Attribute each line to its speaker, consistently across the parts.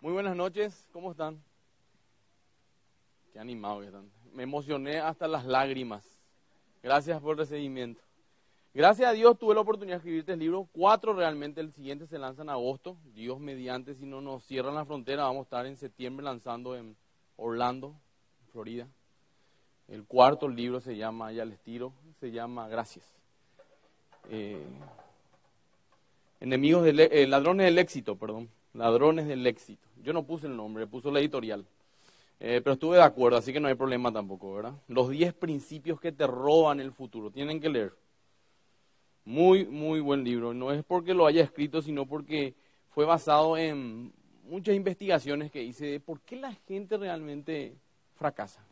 Speaker 1: Muy buenas noches, ¿cómo están? Qué animados que están. Me emocioné hasta las lágrimas. Gracias por el recibimiento. Gracias a Dios tuve la oportunidad de escribir este libro. Cuatro realmente, el siguiente se lanza en agosto. Dios mediante, si no nos cierran la frontera, vamos a estar en septiembre lanzando en Orlando, Florida. El cuarto libro se llama, ya les tiro, se llama Gracias. Eh, enemigos del, eh, ladrones del éxito, perdón. Ladrones del éxito. Yo no puse el nombre, puso la editorial. Eh, pero estuve de acuerdo, así que no hay problema tampoco, ¿verdad? Los 10 principios que te roban el futuro. Tienen que leer. Muy, muy buen libro. No es porque lo haya escrito, sino porque fue basado en muchas investigaciones que hice de por qué la gente realmente fracasa.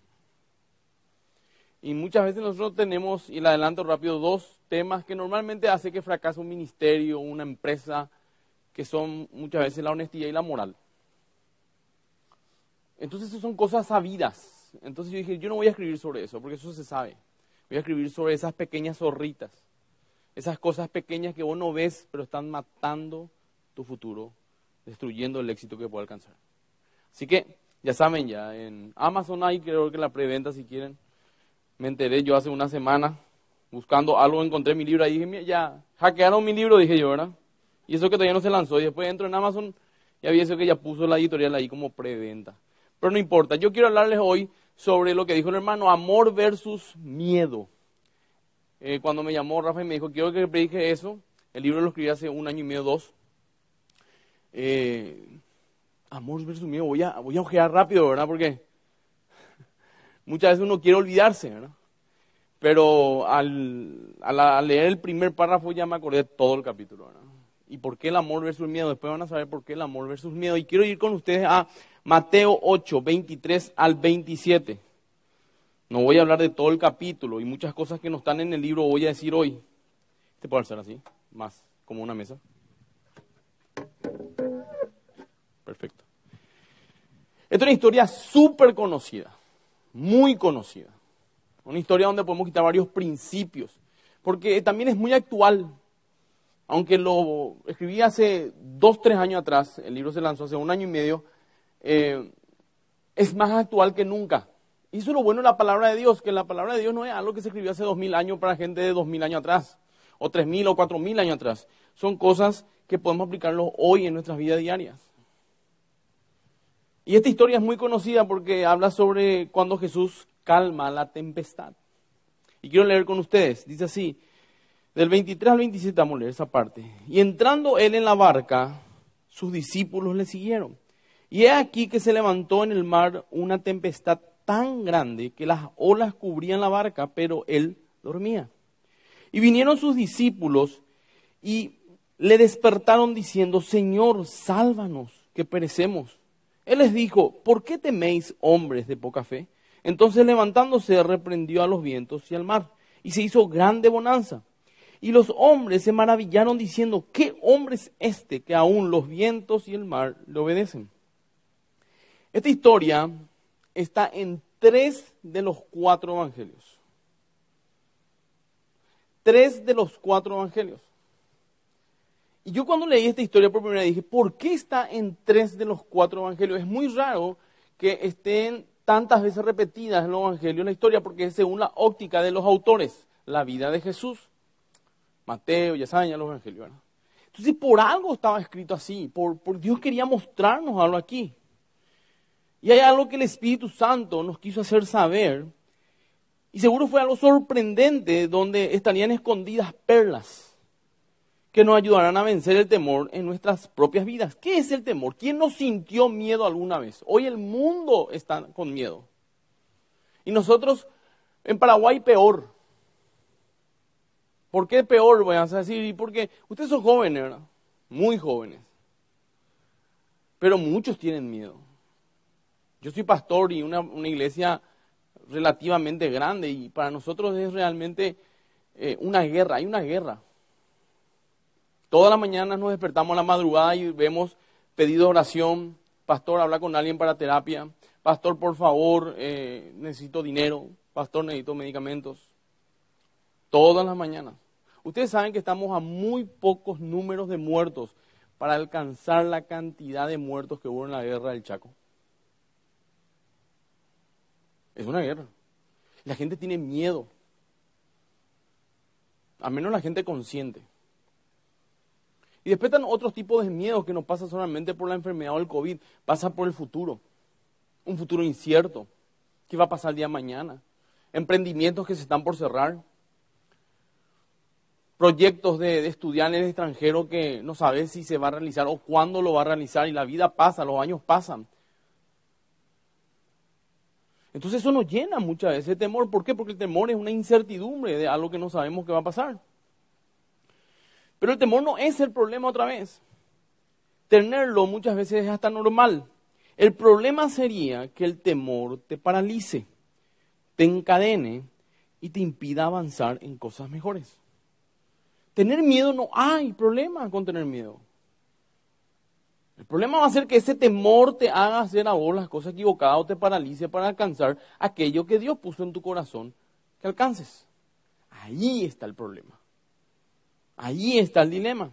Speaker 1: Y muchas veces nosotros tenemos, y le adelanto rápido, dos temas que normalmente hace que fracase un ministerio, una empresa, que son muchas veces la honestidad y la moral. Entonces, esas son cosas sabidas. Entonces yo dije, yo no voy a escribir sobre eso, porque eso se sabe. Voy a escribir sobre esas pequeñas zorritas, esas cosas pequeñas que vos no ves, pero están matando tu futuro, destruyendo el éxito que puede alcanzar. Así que, ya saben, ya en Amazon hay, creo que la preventa si quieren. Me enteré yo hace una semana, buscando algo, encontré mi libro ahí, dije, ya, hackearon mi libro, dije yo, ¿verdad? Y eso que todavía no se lanzó. Y después entro en Amazon y había eso que ya puso la editorial ahí como preventa. Pero no importa, yo quiero hablarles hoy sobre lo que dijo el hermano, amor versus miedo. Eh, cuando me llamó Rafa y me dijo, quiero que predique eso, el libro lo escribí hace un año y medio, dos. Eh, amor versus miedo, voy a, voy a ojear rápido, ¿verdad? Porque muchas veces uno quiere olvidarse, ¿verdad? Pero al, al, leer el primer párrafo ya me acordé todo el capítulo, ¿verdad? ¿Y por qué el amor versus miedo? Después van a saber por qué el amor versus miedo. Y quiero ir con ustedes a Mateo 8, 23 al 27. No voy a hablar de todo el capítulo y muchas cosas que no están en el libro voy a decir hoy. Este puede ser así, más como una mesa. Perfecto. Esta es una historia súper conocida, muy conocida. Una historia donde podemos quitar varios principios, porque también es muy actual aunque lo escribí hace dos, tres años atrás, el libro se lanzó hace un año y medio, eh, es más actual que nunca. Y eso es lo bueno de la palabra de Dios, que la palabra de Dios no es algo que se escribió hace dos mil años para gente de dos mil años atrás, o tres mil o cuatro mil años atrás. Son cosas que podemos aplicarlo hoy en nuestras vidas diarias. Y esta historia es muy conocida porque habla sobre cuando Jesús calma la tempestad. Y quiero leer con ustedes. Dice así, del 23 al 27 vamos a leer esa parte. Y entrando él en la barca, sus discípulos le siguieron. Y he aquí que se levantó en el mar una tempestad tan grande que las olas cubrían la barca, pero él dormía. Y vinieron sus discípulos y le despertaron diciendo, Señor, sálvanos, que perecemos. Él les dijo, ¿por qué teméis, hombres de poca fe? Entonces levantándose reprendió a los vientos y al mar, y se hizo grande bonanza. Y los hombres se maravillaron diciendo, ¿qué hombre es este que aún los vientos y el mar le obedecen? Esta historia está en tres de los cuatro evangelios. Tres de los cuatro evangelios. Y yo cuando leí esta historia por primera vez dije, ¿por qué está en tres de los cuatro evangelios? Es muy raro que estén tantas veces repetidas en los evangelios la historia, porque es según la óptica de los autores, la vida de Jesús. Mateo, ya los evangelios. Entonces, por algo estaba escrito así, por Dios quería mostrarnos algo aquí. Y hay algo que el Espíritu Santo nos quiso hacer saber, y seguro fue algo sorprendente, donde estarían escondidas perlas que nos ayudarán a vencer el temor en nuestras propias vidas. ¿Qué es el temor? ¿Quién no sintió miedo alguna vez? Hoy el mundo está con miedo. Y nosotros en Paraguay peor. ¿Por qué peor? Voy a decir, porque ustedes son jóvenes, ¿verdad? Muy jóvenes. Pero muchos tienen miedo. Yo soy pastor y una, iglesia relativamente grande y para nosotros es realmente eh, una guerra, hay una guerra. Todas las mañanas nos despertamos a la madrugada y vemos pedido oración, pastor, habla con alguien para terapia, pastor, por favor, eh, necesito dinero, pastor, necesito medicamentos. Todas las mañanas. Ustedes saben que estamos a muy pocos números de muertos para alcanzar la cantidad de muertos que hubo en la guerra del Chaco. Es una guerra. La gente tiene miedo. A menos la gente consciente. Y después están otros tipos de miedos que no pasa solamente por la enfermedad o el COVID, pasa por el futuro. Un futuro incierto. ¿Qué va a pasar el día de mañana? Emprendimientos que se están por cerrar. Proyectos de, estudiar en el extranjero que no sabes si se va a realizar o cuándo lo va a realizar y la vida pasa, los años pasan. Entonces eso nos llena muchas veces de temor. ¿Por qué? Porque el temor es una incertidumbre de algo que no sabemos que va a pasar. Pero el temor no es el problema otra vez. Tenerlo muchas veces es hasta normal. El problema sería que el temor te paralice, te encadene y te impida avanzar en cosas mejores. Tener miedo no hay problema con tener miedo. El problema va a ser que ese temor te haga hacer a vos las cosas equivocadas o te paralice para alcanzar aquello que Dios puso en tu corazón que alcances. Ahí está el problema. Ahí está el dilema.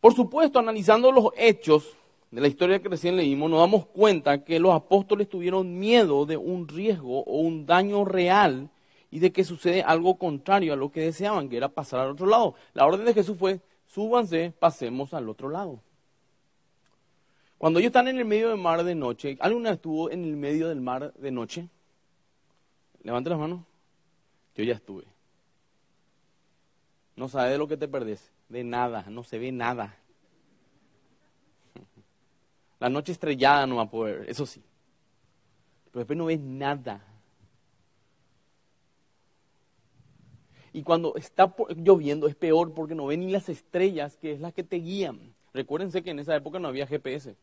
Speaker 1: Por supuesto, analizando los hechos de la historia que recién leímos, nos damos cuenta que los apóstoles tuvieron miedo de un riesgo o un daño real y de que sucede algo contrario a lo que deseaban, que era pasar al otro lado. La orden de Jesús fue, súbanse, pasemos al otro lado. Cuando ellos están en el medio del mar de noche, ¿alguna estuvo en el medio del mar de noche? Levante las manos. Yo ya estuve. No sabes de lo que te perdés. De nada, no se ve nada. La noche estrellada no va a poder, eso sí. Pero después no ves nada. Y cuando está lloviendo es peor porque no ven ni las estrellas, que es las que te guían. Recuérdense que en esa época no había GPS.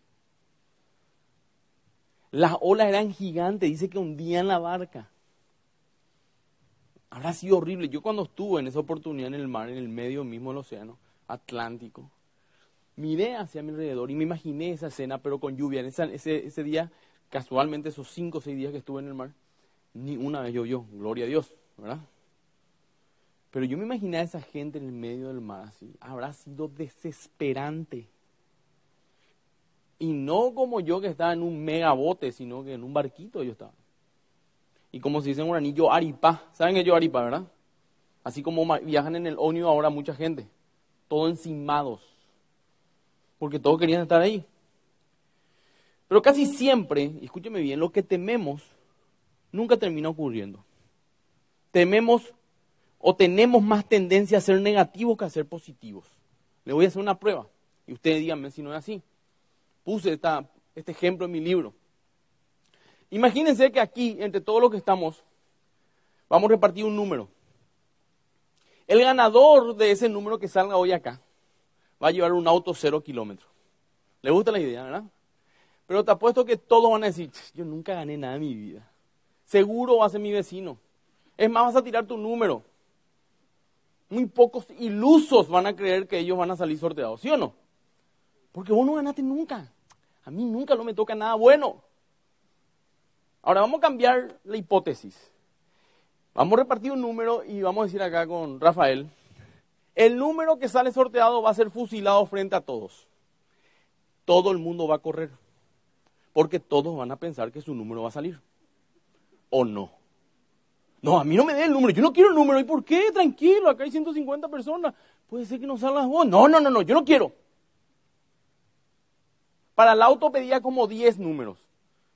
Speaker 1: Las olas eran gigantes, dice que hundían la barca. Habrá sido horrible. Yo cuando estuve en esa oportunidad en el mar, en el medio mismo del océano Atlántico, miré hacia mi alrededor y me imaginé esa escena, pero con lluvia. En ese, ese día, casualmente esos cinco o seis días que estuve en el mar, ni una vez llovió, gloria a Dios, ¿verdad? Pero yo me imaginé a esa gente en el medio del mar así. Habrá sido desesperante. Y no como yo que estaba en un megabote, sino que en un barquito yo estaba. Y como se dice en yo aripa. ¿Saben que yo aripa, verdad? Así como viajan en el ónibus ahora mucha gente. Todos encimados. Porque todos querían estar ahí. Pero casi siempre, escúcheme bien, lo que tememos nunca termina ocurriendo. Tememos o tenemos más tendencia a ser negativos que a ser positivos. Le voy a hacer una prueba y ustedes díganme si no es así. Puse este ejemplo en mi libro. Imagínense que aquí, entre todos los que estamos, vamos a repartir un número. El ganador de ese número que salga hoy acá va a llevar un auto cero kilómetros. ¿Le gusta la idea, verdad? Pero te apuesto que todos van a decir, yo nunca gané nada en mi vida. Seguro va a ser mi vecino. Es más, vas a tirar tu número muy pocos ilusos van a creer que ellos van a salir sorteados, ¿sí o no? Porque vos no ganaste nunca. A mí nunca no me toca nada bueno. Ahora vamos a cambiar la hipótesis. Vamos a repartir un número y vamos a decir acá con Rafael, el número que sale sorteado va a ser fusilado frente a todos. Todo el mundo va a correr, porque todos van a pensar que su número va a salir. ¿O no? No, a mí no me dé el número, yo no quiero el número. ¿Y por qué? Tranquilo, acá hay 150 personas. Puede ser que no salgas vos. No, no, no, no, yo no quiero. Para el auto pedía como 10 números,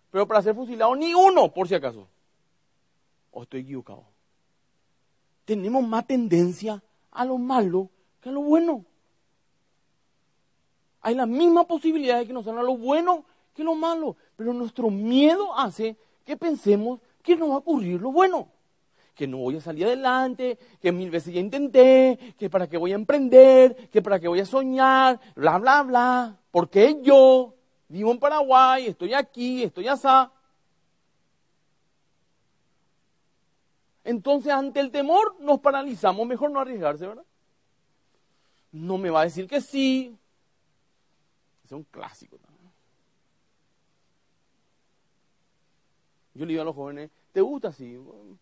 Speaker 1: pero para ser fusilado ni uno, por si acaso. ¿O estoy equivocado? Tenemos más tendencia a lo malo que a lo bueno. Hay la misma posibilidad de que nos salga lo bueno que lo malo, pero nuestro miedo hace que pensemos que no va a ocurrir lo bueno que no voy a salir adelante, que mil veces ya intenté, que para qué voy a emprender, que para qué voy a soñar, bla, bla, bla. Porque yo vivo en Paraguay, estoy aquí, estoy asá. Entonces, ante el temor, nos paralizamos. Mejor no arriesgarse, ¿verdad? No me va a decir que sí. Es un clásico. Yo le digo a los jóvenes, ¿Te gusta? Sí.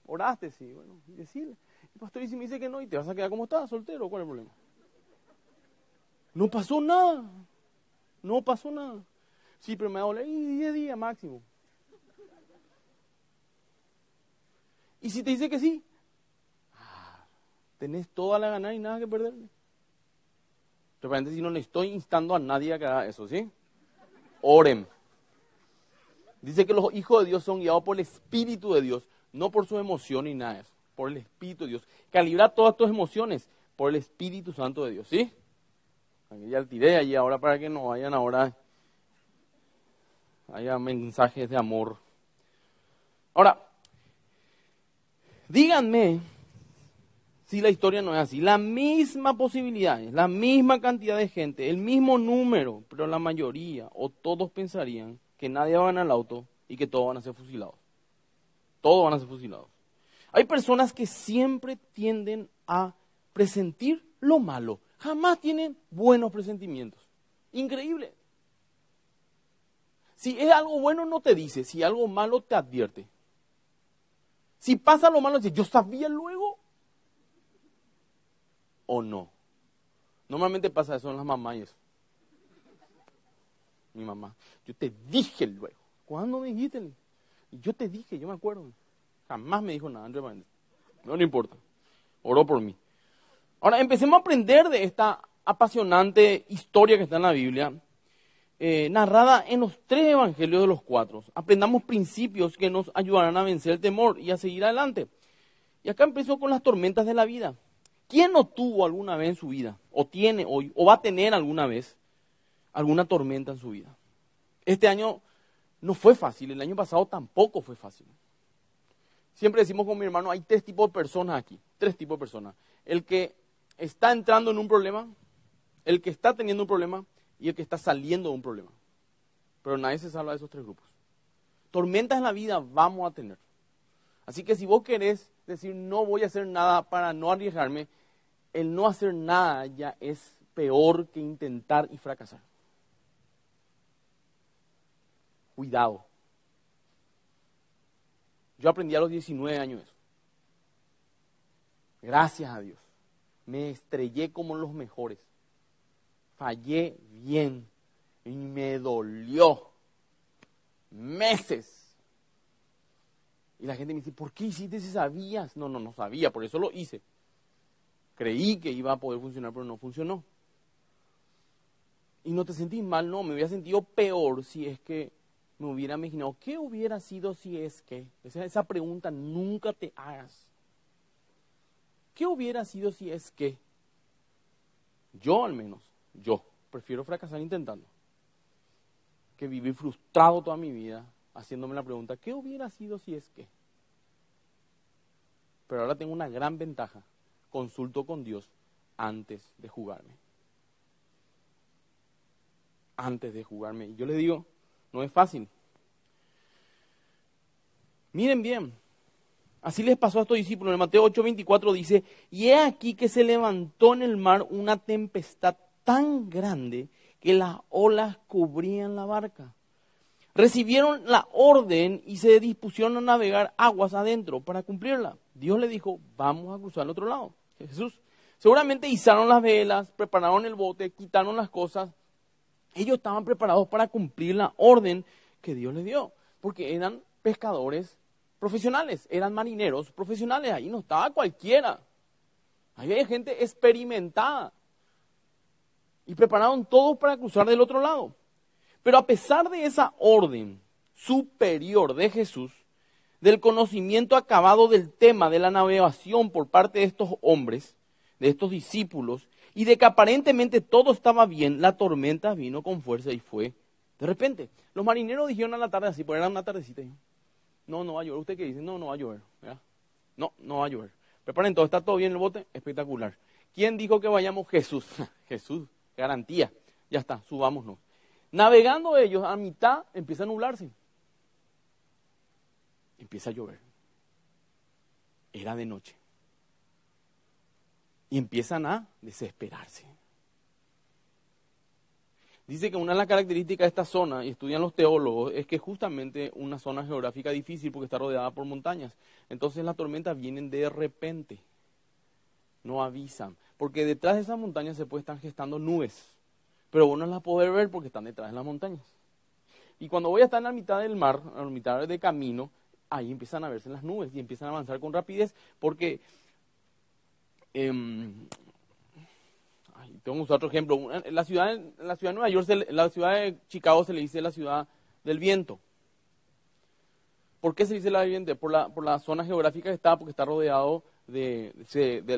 Speaker 1: ¿Oraste? Sí. Bueno, decirle. El pastor dice, me dice que no y te vas a quedar como estás, soltero. ¿Cuál es el problema? No pasó nada. No pasó nada. Sí, pero me doler 10 días máximo. Y si te dice que sí, ah, tenés toda la ganar y nada que perder. Realmente si no le estoy instando a nadie a que haga eso, ¿sí? Oren. Dice que los hijos de Dios son guiados por el Espíritu de Dios, no por sus emociones ni nada eso, por el Espíritu de Dios. Calibra todas tus emociones por el Espíritu Santo de Dios, ¿sí? Aquí ya tiré allí ahora para que no vayan ahora, haya mensajes de amor. Ahora, díganme si la historia no es así. La misma posibilidad, la misma cantidad de gente, el mismo número, pero la mayoría o todos pensarían que nadie va a el auto y que todos van a ser fusilados. Todos van a ser fusilados. Hay personas que siempre tienden a presentir lo malo. Jamás tienen buenos presentimientos. Increíble. Si es algo bueno no te dice, si algo malo te advierte. Si pasa lo malo dice, yo sabía luego o no. Normalmente pasa eso en las mamás y eso. Mi mamá, yo te dije luego. ¿Cuándo me dijiste? Yo te dije, yo me acuerdo. Jamás me dijo nada, Andrés No le importa. Oró por mí. Ahora, empecemos a aprender de esta apasionante historia que está en la Biblia, eh, narrada en los tres evangelios de los cuatro. Aprendamos principios que nos ayudarán a vencer el temor y a seguir adelante. Y acá empezó con las tormentas de la vida. ¿Quién no tuvo alguna vez en su vida, o tiene hoy, o va a tener alguna vez, alguna tormenta en su vida? Este año no fue fácil, el año pasado tampoco fue fácil. Siempre decimos con mi hermano, hay tres tipos de personas aquí, tres tipos de personas. El que está entrando en un problema, el que está teniendo un problema y el que está saliendo de un problema. Pero nadie se salva de esos tres grupos. Tormentas en la vida vamos a tener. Así que si vos querés decir no voy a hacer nada para no arriesgarme, el no hacer nada ya es peor que intentar y fracasar. Cuidado. Yo aprendí a los 19 años eso. Gracias a Dios. Me estrellé como los mejores. Fallé bien. Y me dolió. Meses. Y la gente me dice, ¿por qué hiciste si sabías? No, no, no sabía, por eso lo hice. Creí que iba a poder funcionar, pero no funcionó. Y no te sentís mal, no, me hubiera sentido peor si es que me hubiera imaginado, ¿qué hubiera sido si es que? Esa, pregunta nunca te hagas. ¿Qué hubiera sido si es que? Yo al menos, yo, prefiero fracasar intentando que vivir frustrado toda mi vida haciéndome la pregunta, ¿qué hubiera sido si es que? Pero ahora tengo una gran ventaja consulto con Dios antes de jugarme. Antes de jugarme. Y yo les digo, no es fácil. Miren bien, así les pasó a estos discípulos. En Mateo 8:24 dice, y he aquí que se levantó en el mar una tempestad tan grande que las olas cubrían la barca. Recibieron la orden y se dispusieron a navegar aguas adentro para cumplirla. Dios le dijo, vamos a cruzar al otro lado. Jesús. Seguramente izaron las velas, prepararon el bote, quitaron las cosas. Ellos estaban preparados para cumplir la orden que Dios les dio, porque eran pescadores profesionales, eran marineros profesionales, ahí no estaba cualquiera. Ahí hay gente experimentada. Y prepararon todos para cruzar del otro lado. Pero a pesar de esa orden superior de Jesús, del conocimiento acabado del tema de la navegación por parte de estos hombres, de estos discípulos, y de que aparentemente todo estaba bien, la tormenta vino con fuerza y fue de repente. Los marineros dijeron a la tarde así, porque era una tardecita. No, no va a llover. ¿Usted qué dice? No, no va a llover. No, no va a llover. Preparen todo, está todo bien el bote, espectacular. ¿Quién dijo que vayamos? Jesús. Jesús, garantía. Ya está, subámonos. Navegando ellos, a mitad empieza a nublarse empieza a llover. Era de noche. Y empiezan a desesperarse. Dice que una de las características de esta zona, y estudian los teólogos, es que es justamente una zona geográfica difícil porque está rodeada por montañas. Entonces las tormentas vienen de repente, no avisan, porque detrás de esas montañas se pueden estar gestando nubes pero vos no las podés ver porque están detrás de las montañas. Y cuando voy a estar en la mitad del mar, en la mitad del camino, ahí empiezan a verse las nubes y empiezan a avanzar con rapidez porque... Em, tengo que usar otro ejemplo. La ciudad, de Nueva York, la ciudad de Chicago se le dice la ciudad del viento. ¿Por qué se dice la vivienda? Por la, por la zona geográfica que está, porque está rodeado de,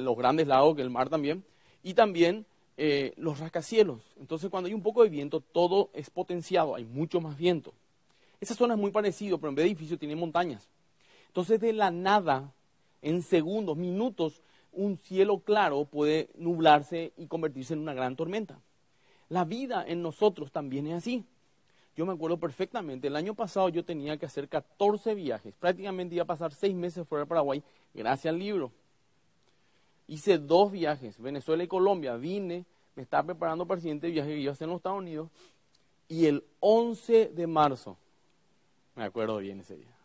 Speaker 1: los grandes lagos, que el mar también, y también eh, los rascacielos. Entonces, cuando hay un poco de viento, todo es potenciado, hay mucho más viento. Esa zona es muy parecida, pero en vez de edificios tiene montañas. Entonces, de la nada, en segundos, minutos, un cielo claro puede nublarse y convertirse en una gran tormenta. La vida en nosotros también es así. Yo me acuerdo perfectamente, el año pasado yo tenía que hacer 14 viajes, prácticamente iba a pasar seis meses fuera de Paraguay, gracias al libro. Hice dos viajes, Venezuela y Colombia, vine, me estaba preparando para el siguiente viaje que iba a hacer en los Estados Unidos, y el 11 de marzo, me acuerdo bien ese día.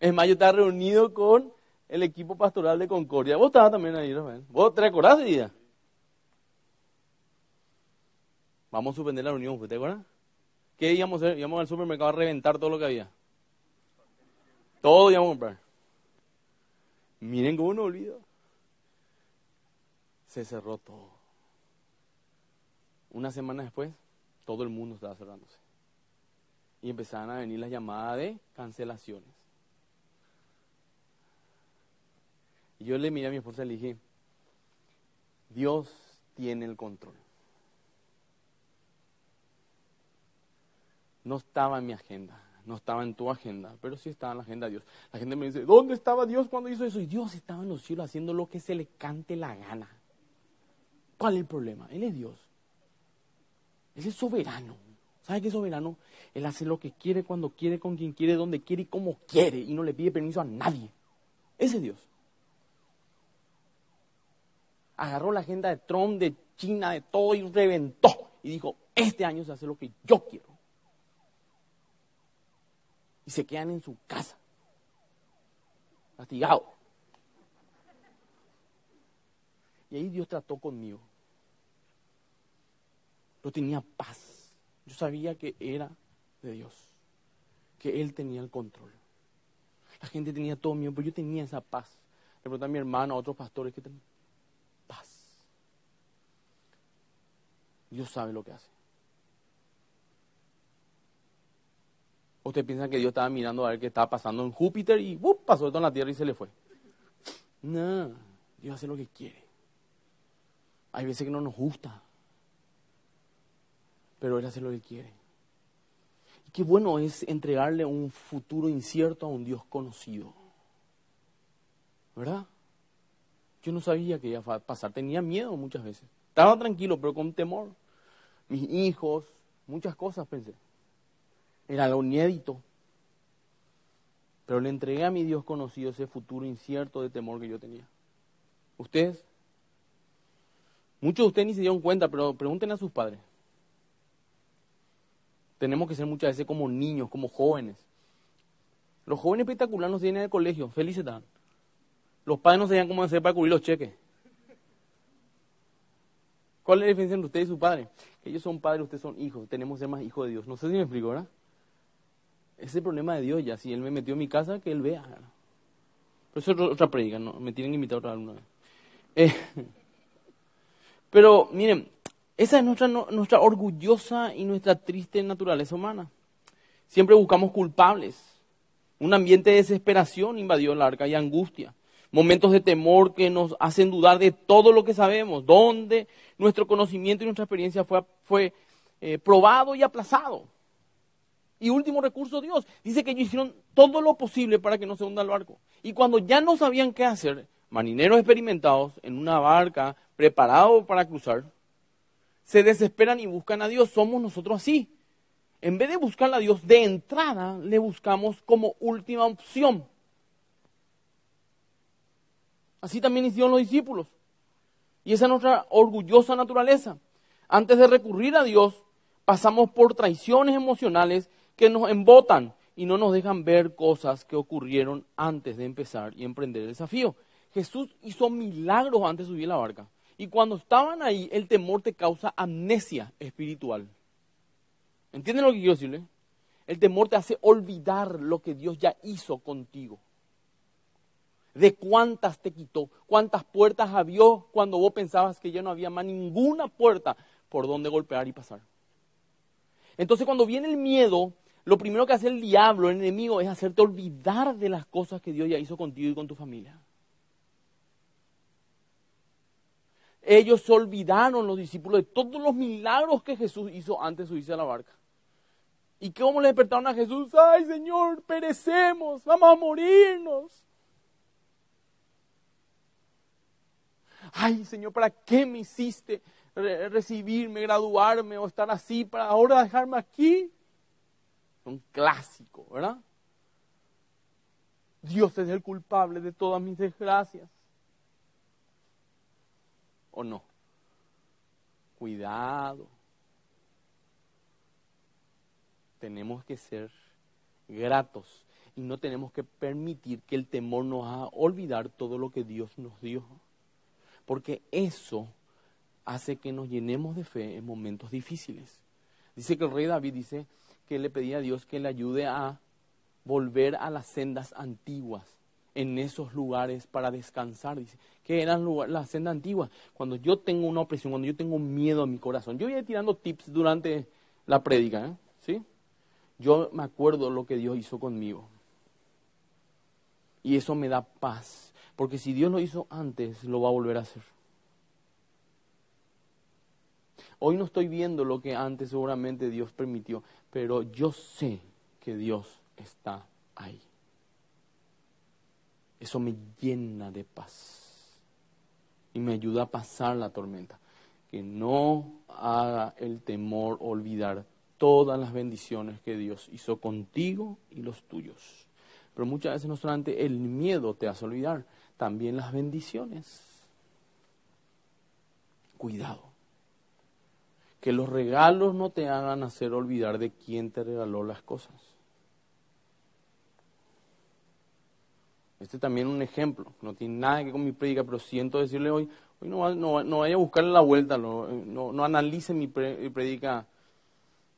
Speaker 1: Es más, yo estaba reunido con el equipo pastoral de Concordia. Vos estabas también ahí, Rafael. ¿Vos te acordás ese día? Vamos a suspender la reunión, ¿te acuerdas? ¿Qué íbamos a hacer? Íbamos al supermercado a reventar todo lo que había. Todo íbamos a comprar. Miren cómo no olvido. Se cerró todo. Una semana después, todo el mundo estaba cerrándose. Y empezaron a venir las llamadas de cancelaciones. Y yo le miré a mi esposa y le dije, Dios tiene el control. No estaba en mi agenda, no estaba en tu agenda, pero sí estaba en la agenda de Dios. La gente me dice, ¿dónde estaba Dios cuando hizo eso? Y Dios estaba en los cielos haciendo lo que se le cante la gana. ¿Cuál es el problema? Él es Dios. Él es soberano. ¿Sabe qué es soberano? Él hace lo que quiere, cuando quiere, con quien quiere, donde quiere y como quiere. Y no le pide permiso a nadie. Ese es Dios. Agarró la agenda de Trump, de China, de todo y reventó. Y dijo, este año se hace lo que yo quiero y se quedan en su casa, castigados. Y ahí Dios trató conmigo. Yo tenía paz. Yo sabía que era de Dios, que Él tenía el control. La gente tenía todo miedo, pero yo tenía esa paz. Le pregunté a mi hermano, a otros pastores, que tenían paz. Dios sabe lo que hace. Usted piensa que Dios estaba mirando a ver qué estaba pasando en Júpiter y pasó esto en la Tierra y se le fue. No, Dios hace lo que quiere. Hay veces que no nos gusta, pero Él hace lo que quiere. Y qué bueno es entregarle un futuro incierto a un Dios conocido. ¿Verdad? Yo no sabía que iba a pasar, tenía miedo muchas veces. Estaba tranquilo, pero con temor. Mis hijos, muchas cosas pensé. Era algo inédito. Pero le entregué a mi Dios conocido ese futuro incierto de temor que yo tenía. ¿Ustedes? Muchos de ustedes ni se dieron cuenta, pero pregúntenle a sus padres. Tenemos que ser muchas veces como niños, como jóvenes. Los jóvenes espectaculares no se vienen del colegio, felices están. Los padres no sabían cómo hacer para cubrir los cheques. ¿Cuál es la diferencia entre usted y su padre? Ellos son padres, ustedes son hijos. Tenemos que ser más hijos de Dios. No sé si me explico, ¿verdad? Ese es el problema de Dios ya. Si Él me metió en mi casa, que Él vea. Pero eso es otra predica, ¿no? Me tienen que invitar otra vez. Eh, pero miren, esa es nuestra, nuestra orgullosa y nuestra triste naturaleza humana. Siempre buscamos culpables. Un ambiente de desesperación invadió la arca y angustia. Momentos de temor que nos hacen dudar de todo lo que sabemos, donde nuestro conocimiento y nuestra experiencia fue, fue eh, probado y aplazado. Y último recurso, Dios. Dice que ellos hicieron todo lo posible para que no se hunda el barco. Y cuando ya no sabían qué hacer, marineros experimentados en una barca, preparados para cruzar, se desesperan y buscan a Dios. Somos nosotros así. En vez de buscar a Dios de entrada, le buscamos como última opción. Así también hicieron los discípulos. Y esa es nuestra orgullosa naturaleza. Antes de recurrir a Dios, pasamos por traiciones emocionales que nos embotan y no nos dejan ver cosas que ocurrieron antes de empezar y emprender el desafío. Jesús hizo milagros antes de subir la barca. Y cuando estaban ahí, el temor te causa amnesia espiritual. ¿Entienden lo que quiero decirle? El temor te hace olvidar lo que Dios ya hizo contigo. De cuántas te quitó, cuántas puertas abrió cuando vos pensabas que ya no había más ninguna puerta por donde golpear y pasar. Entonces cuando viene el miedo, lo primero que hace el diablo, el enemigo, es hacerte olvidar de las cosas que Dios ya hizo contigo y con tu familia. Ellos se olvidaron, los discípulos, de todos los milagros que Jesús hizo antes de subirse a la barca. ¿Y cómo le despertaron a Jesús? Ay, Señor, perecemos, vamos a morirnos. Ay, Señor, ¿para qué me hiciste recibirme, graduarme o estar así para ahora dejarme aquí? Un clásico, ¿verdad? Dios es el culpable de todas mis desgracias. ¿O no? Cuidado. Tenemos que ser gratos y no tenemos que permitir que el temor nos haga olvidar todo lo que Dios nos dio. Porque eso hace que nos llenemos de fe en momentos difíciles. Dice que el rey David dice que le pedía a Dios que le ayude a volver a las sendas antiguas, en esos lugares para descansar. Dice, que eran las sendas antiguas. Cuando yo tengo una opresión, cuando yo tengo miedo en mi corazón, yo voy a ir tirando tips durante la prédica, ¿eh? ¿sí? Yo me acuerdo lo que Dios hizo conmigo. Y eso me da paz, porque si Dios lo hizo antes, lo va a volver a hacer. Hoy no estoy viendo lo que antes seguramente Dios permitió, pero yo sé que Dios está ahí. Eso me llena de paz y me ayuda a pasar la tormenta. Que no haga el temor olvidar todas las bendiciones que Dios hizo contigo y los tuyos. Pero muchas veces no solamente el miedo te hace olvidar, también las bendiciones. Cuidado que los regalos no te hagan hacer olvidar de quién te regaló las cosas. Este también es un ejemplo, no tiene nada que ver con mi predica, pero siento decirle hoy, hoy no, vaya a buscarle la vuelta, no, no, analice mi predica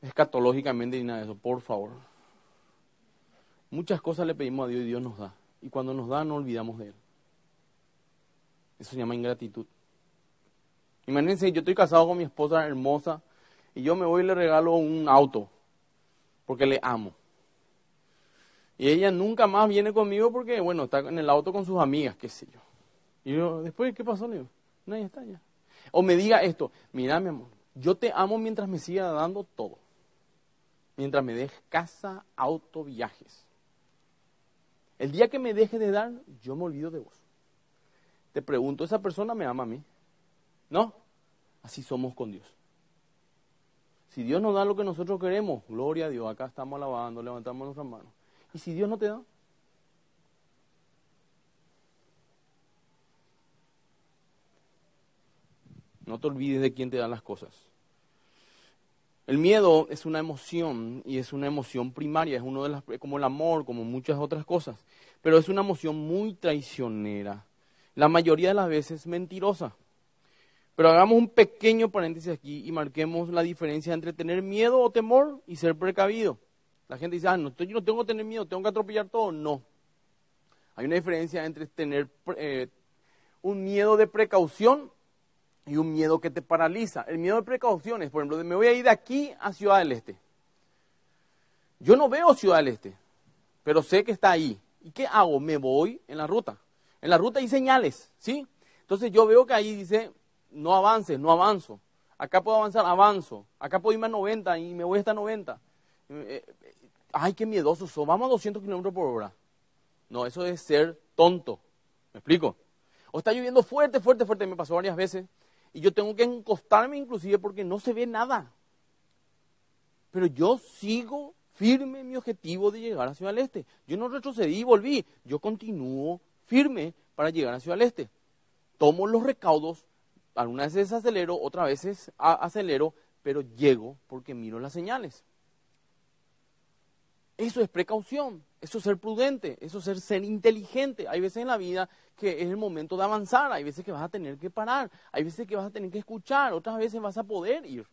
Speaker 1: escatológicamente ni nada de eso, por favor. Muchas cosas le pedimos a Dios y Dios nos da. Y cuando nos da no olvidamos de Él. Eso se llama ingratitud. Imagínense, yo estoy casado con mi esposa hermosa y yo me voy y le regalo un auto porque le amo. Y ella nunca más viene conmigo porque, bueno, está en el auto con sus amigas, qué sé yo. Y yo, después, ¿qué pasó? Le digo, no, está ya. O me diga esto, mira mi amor, yo te amo mientras me siga dando todo. Mientras me dejes casa, auto, viajes. El día que me deje de dar, yo me olvido de vos. Te pregunto, ¿esa persona me ama a mí? ¿No? Así somos con Dios. Si Dios nos da lo que nosotros queremos, gloria a Dios, acá estamos alabando, levantamos nuestras manos. ¿Y si Dios no te da? No te olvides de quién te da las cosas. El miedo es una emoción y es una emoción primaria, es uno de las como el amor, como muchas otras cosas, pero es una emoción muy traicionera. La mayoría de las veces mentirosa. Pero hagamos un pequeño paréntesis aquí y marquemos la diferencia entre tener miedo o temor y ser precavido. La gente dice, ah, no, yo no tengo que tener miedo, tengo que atropellar todo. No. Hay una diferencia entre tener eh, un miedo de precaución y un miedo que te paraliza. El miedo de precaución es, por ejemplo, me voy a ir de aquí a Ciudad del Este. Yo no veo Ciudad del Este, pero sé que está ahí. ¿Y qué hago? Me voy en la ruta. En la ruta hay señales, ¿sí? Entonces yo veo que ahí dice no avances, no avanzo. Acá puedo avanzar, avanzo. Acá puedo irme a 90 y me voy hasta 90. Eh, eh, ay, qué miedoso soy. Vamos a 200 kilómetros por hora. No, eso es ser tonto. ¿Me explico? O está lloviendo fuerte, fuerte, fuerte. Me pasó varias veces. Y yo tengo que encostarme inclusive porque no se ve nada. Pero yo sigo firme en mi objetivo de llegar a Ciudad del Este. Yo no retrocedí y volví. Yo continúo firme para llegar a Ciudad del Este. Tomo los recaudos algunas veces acelero, otras veces acelero, pero llego porque miro las señales. Eso es precaución, Eso es ser prudente, eso es ser, inteligente. Hay veces en la vida que es el momento de avanzar, hay veces que vas a tener que parar, hay veces que vas a tener que escuchar, otras veces vas a poder ir.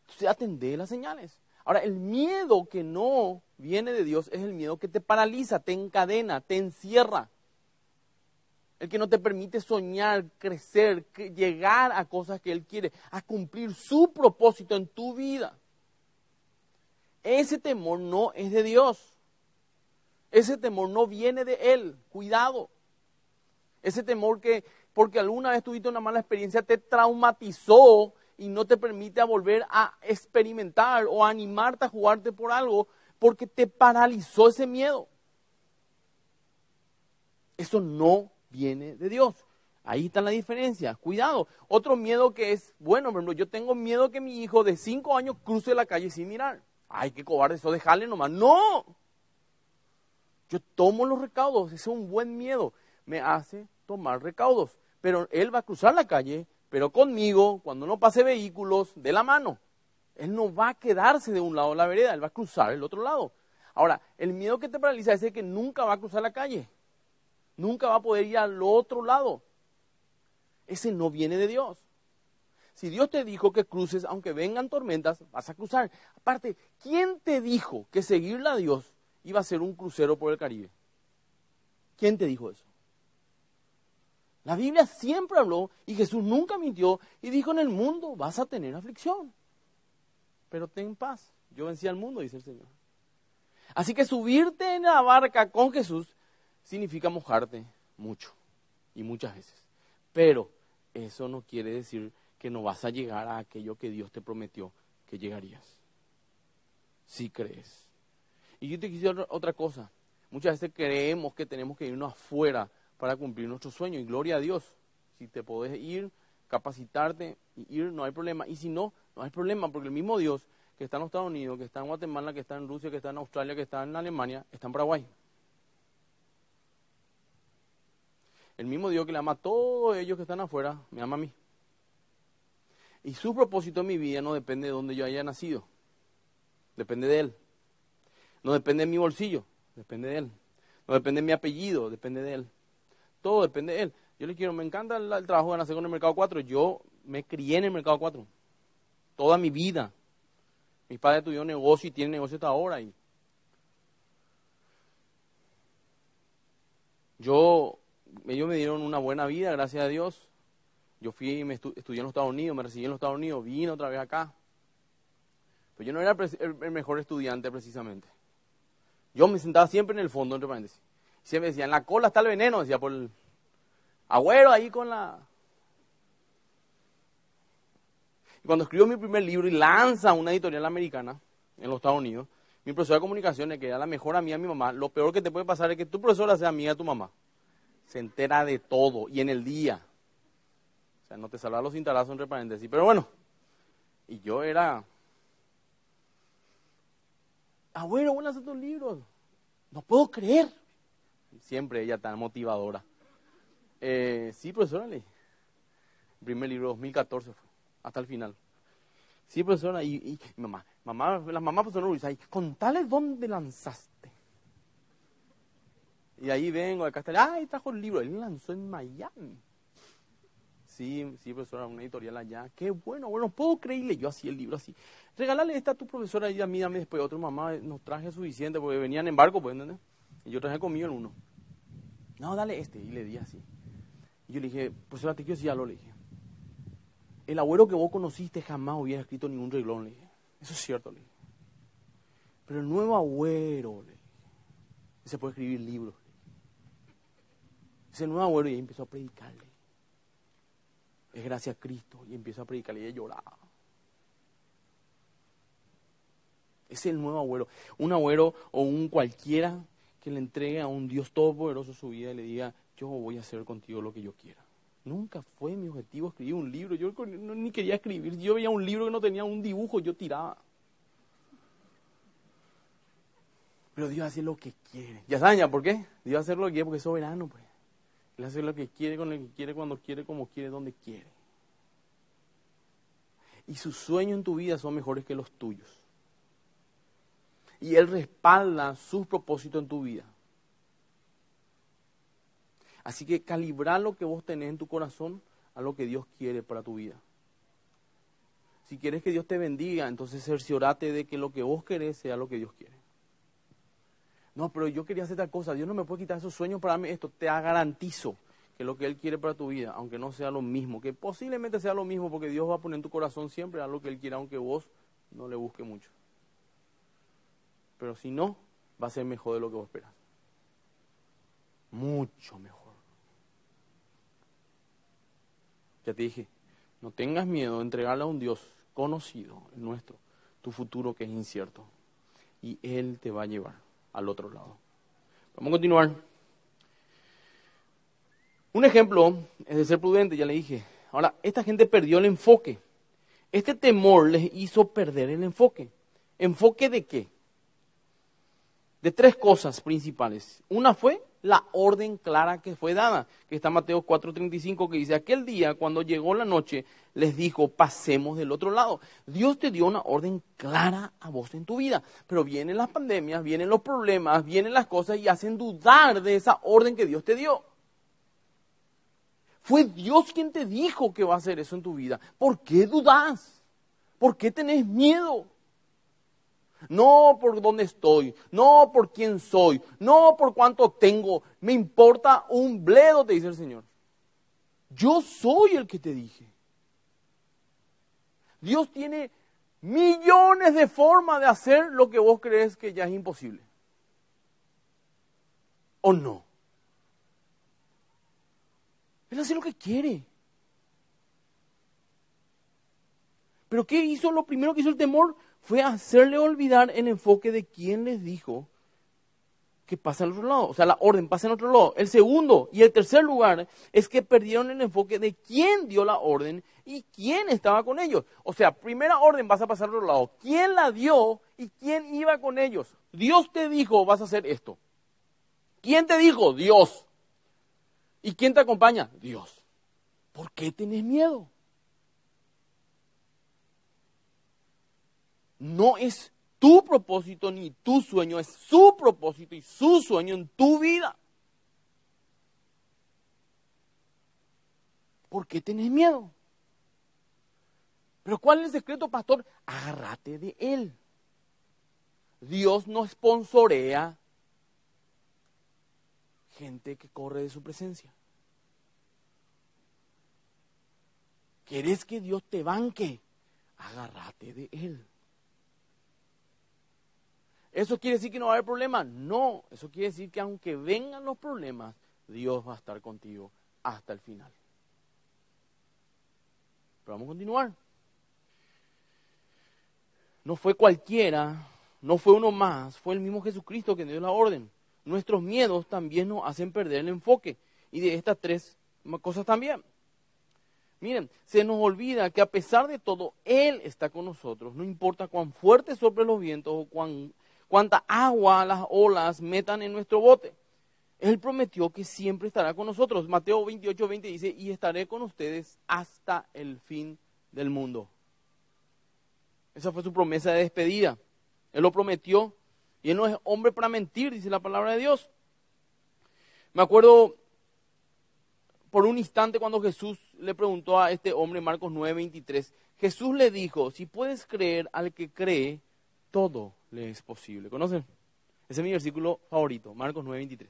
Speaker 1: Entonces atendé las señales. Ahora, el miedo que no viene de Dios es el miedo que te paraliza, te encadena, te encierra. El que no te permite soñar, crecer, llegar a cosas que Él quiere, a cumplir su propósito en tu vida. Ese temor no es de Dios. Ese temor no viene de Él. Cuidado. Ese temor que porque alguna vez tuviste una mala experiencia te traumatizó y no te permite volver a experimentar o animarte a jugarte por algo porque te paralizó ese miedo. Eso no viene de Dios. Ahí está la diferencia. Cuidado. Otro miedo que es, bueno, por ejemplo, yo tengo miedo que mi hijo de cinco años cruce la calle sin mirar. Ay, qué cobarde, eso dejarle nomás. No. Yo tomo los recaudos, ese es un buen miedo. Me hace tomar recaudos. Pero él va a cruzar la calle, pero conmigo, cuando no pase vehículos, de la mano. Él no va a quedarse de un lado de la vereda, él va a cruzar el otro lado. Ahora, el miedo que te paraliza es el que nunca va a cruzar la calle. Nunca va a poder ir al otro lado. Ese no viene de Dios. Si Dios te dijo que cruces, aunque vengan tormentas, vas a cruzar. Aparte, ¿quién te dijo que seguirle a Dios iba a ser un crucero por el Caribe. ¿Quién te dijo eso? La Biblia siempre habló y Jesús nunca mintió y dijo en el mundo vas a tener aflicción. Pero ten paz. Yo vencí al mundo, dice el Señor. Así que subirte en la barca con Jesús significa mojarte mucho y muchas veces. Pero eso no quiere decir que no vas a llegar a aquello que Dios te prometió que llegarías. Si crees. Y yo te quisiera otra cosa. Muchas veces creemos que tenemos que irnos afuera para cumplir nuestro sueño. Y gloria a Dios. Si te podés ir, capacitarte y ir, no hay problema. Y si no, no hay problema, porque el mismo Dios que está en los Estados Unidos, que está en Guatemala, que está en Rusia, que está en Australia, que está en Alemania, está en Paraguay. El mismo Dios que le ama a todos ellos que están afuera, me ama a mí. Y su propósito en mi vida no depende de donde yo haya nacido. Depende de Él. No depende de mi bolsillo, depende de Él. No depende de mi apellido, depende de Él. Todo depende de Él. Yo le quiero, me encanta el, trabajo de nacer con el Mercado 4. Yo me crié en el Mercado 4. Toda mi vida. Mis padres tuvieron negocio y tienen negocio hasta ahora. Y yo, ellos me dieron una buena vida, gracias a Dios. Yo fui, me estudié en los Estados Unidos, me recibí en los Estados Unidos, vine otra vez acá. Pero yo no era el mejor estudiante precisamente. Yo me sentaba siempre en el fondo, entre paréntesis. Siempre decía, en la cola está el veneno, decía por el agüero ahí con la... Y cuando escribió mi primer libro y lanza una editorial americana en los Estados Unidos, mi profesora de comunicaciones, que era la mejor amiga de mi mamá, lo peor que te puede pasar es que tu profesora sea amiga de tu mamá. Se entera de todo y en el día. O sea, no te salva los cintarazos entre paréntesis. Pero bueno, y yo era abuelo, voy a hacer tus libros. No puedo creer. Siempre ella tan motivadora. Eh, sí, profesora, le El primer libro, 2014 fue, hasta el final. Sí, profesora, y, mamá, mamá, las mamás profesora dice, contale dónde lanzaste. Y ahí vengo, acá está, ay, trajo el libro, él lanzó en Miami. Sí, sí, profesora, una editorial allá. Qué bueno, bueno, puedo creerle yo así el libro así. Regálale esta a tu profesora y a mí, dame después otro mamá, nos traje suficiente porque venían en barco, pues, ¿entendés? Y yo traje conmigo en uno. No, dale este. Y le di así. Y yo le dije, profesora, te quiero decir algo, le dije. El abuelo que vos conociste jamás hubiera escrito ningún reglón, le dije. Eso es cierto, le dije. Pero el nuevo abuelo, le dije, se puede escribir libros. Ese nuevo abuelo y empezó a predicarle es gracias a Cristo. Y empiezo a predicar y ella lloraba. Es el nuevo abuelo. Un abuelo o un cualquiera que le entregue a un Dios todopoderoso su vida y le diga, yo voy a hacer contigo lo que yo quiera. Nunca fue mi objetivo escribir un libro. Yo ni quería escribir. Yo veía un libro que no tenía un dibujo, yo tiraba. Pero Dios hace lo que quiere. Ya saben por qué. Dios hace lo que quiere porque es soberano. Pues. Él hace lo que quiere, con lo que quiere, cuando quiere, como quiere, donde quiere. Y sus sueños en tu vida son mejores que los tuyos. y Él respalda sus propósitos en tu vida. Así que calibrar lo que vos tenés en tu corazón a lo que Dios quiere para tu vida. Si quieres que Dios te bendiga, entonces cerciorate de que lo que vos querés sea lo que Dios quiere. No, pero yo quería hacer tal cosa, Dios no me puede quitar esos sueños para mí, esto te garantizo que lo que Él quiere para tu vida, aunque no sea lo mismo, que posiblemente sea lo mismo, porque Dios va a poner en tu corazón siempre a lo que Él quiere, aunque vos no le busque mucho. Pero si no, va a ser mejor de lo que vos esperas. Mucho mejor. Ya te dije, no tengas miedo de entregarle a un Dios conocido, el nuestro, tu futuro que es incierto. Y Él te va a llevar al otro lado. Vamos a continuar. Un ejemplo es de ser prudente, ya le dije. Ahora, esta gente perdió el enfoque. Este temor les hizo perder el enfoque. ¿Enfoque de qué? De tres cosas principales. Una fue la orden clara que fue dada, que está Mateo 4:35, que dice, aquel día cuando llegó la noche, les dijo, pasemos del otro lado. Dios te dio una orden clara a vos en tu vida, pero vienen las pandemias, vienen los problemas, vienen las cosas y hacen dudar de esa orden que Dios te dio. Fue Dios quien te dijo que va a hacer eso en tu vida. ¿Por qué dudas? ¿Por qué tenés miedo? No por dónde estoy, no por quién soy, no por cuánto tengo, me importa un bledo, te dice el Señor. Yo soy el que te dije. Dios tiene millones de formas de hacer lo que vos crees que ya es imposible. ¿O no? Él hace lo que quiere. Pero ¿qué hizo? Lo primero que hizo el temor fue hacerle olvidar el enfoque de quién les dijo que pasa al otro lado. O sea, la orden pasa en otro lado. El segundo y el tercer lugar es que perdieron el enfoque de quién dio la orden y quién estaba con ellos. O sea, primera orden vas a pasar al otro lado. ¿Quién la dio y quién iba con ellos? Dios te dijo, vas a hacer esto. ¿Quién te dijo? Dios. ¿Y quién te acompaña? Dios. ¿Por qué tenés miedo? No es tu propósito ni tu sueño, es su propósito y su sueño en tu vida. ¿Por qué tenés miedo? Pero ¿cuál es el secreto, pastor? Agárrate de él. Dios no sponsorea gente que corre de su presencia. ¿Quieres que Dios te banque? Agárrate de él. ¿Eso quiere decir que no va a haber problemas? No, eso quiere decir que aunque vengan los problemas, Dios va a estar contigo hasta el final. Pero vamos a continuar. No fue cualquiera, no fue uno más, fue el mismo Jesucristo que dio la orden. Nuestros miedos también nos hacen perder el enfoque. Y de estas tres cosas también. Miren, se nos olvida que a pesar de todo, Él está con nosotros. No importa cuán fuerte soplen los vientos o cuán cuánta agua las olas metan en nuestro bote. Él prometió que siempre estará con nosotros. Mateo 28, 20 dice, y estaré con ustedes hasta el fin del mundo. Esa fue su promesa de despedida. Él lo prometió. Y él no es hombre para mentir, dice la palabra de Dios. Me acuerdo por un instante cuando Jesús le preguntó a este hombre, Marcos 9, 23, Jesús le dijo, si puedes creer al que cree, todo le es posible. ¿Conocen? Ese es mi versículo favorito, Marcos 9:23.